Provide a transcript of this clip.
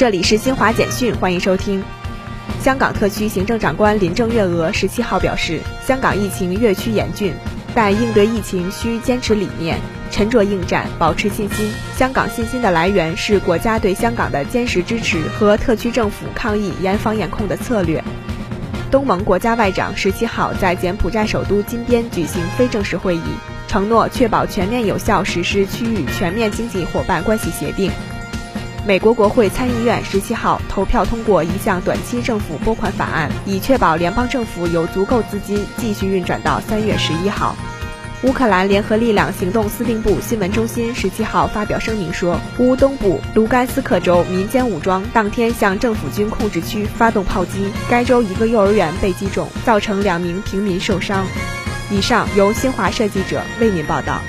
这里是新华简讯，欢迎收听。香港特区行政长官林郑月娥十七号表示，香港疫情越趋严峻，但应对疫情需坚持理念，沉着应战，保持信心。香港信心的来源是国家对香港的坚实支持和特区政府抗疫严防严控的策略。东盟国家外长十七号在柬埔寨首都金边举行非正式会议，承诺确保全面有效实施区域全面经济伙伴关系协定。美国国会参议院十七号投票通过一项短期政府拨款法案，以确保联邦政府有足够资金继续运转到三月十一号。乌克兰联合力量行动司令部新闻中心十七号发表声明说，乌东部卢甘斯克州民间武装当天向政府军控制区发动炮击，该州一个幼儿园被击中，造成两名平民受伤。以上由新华社记者为您报道。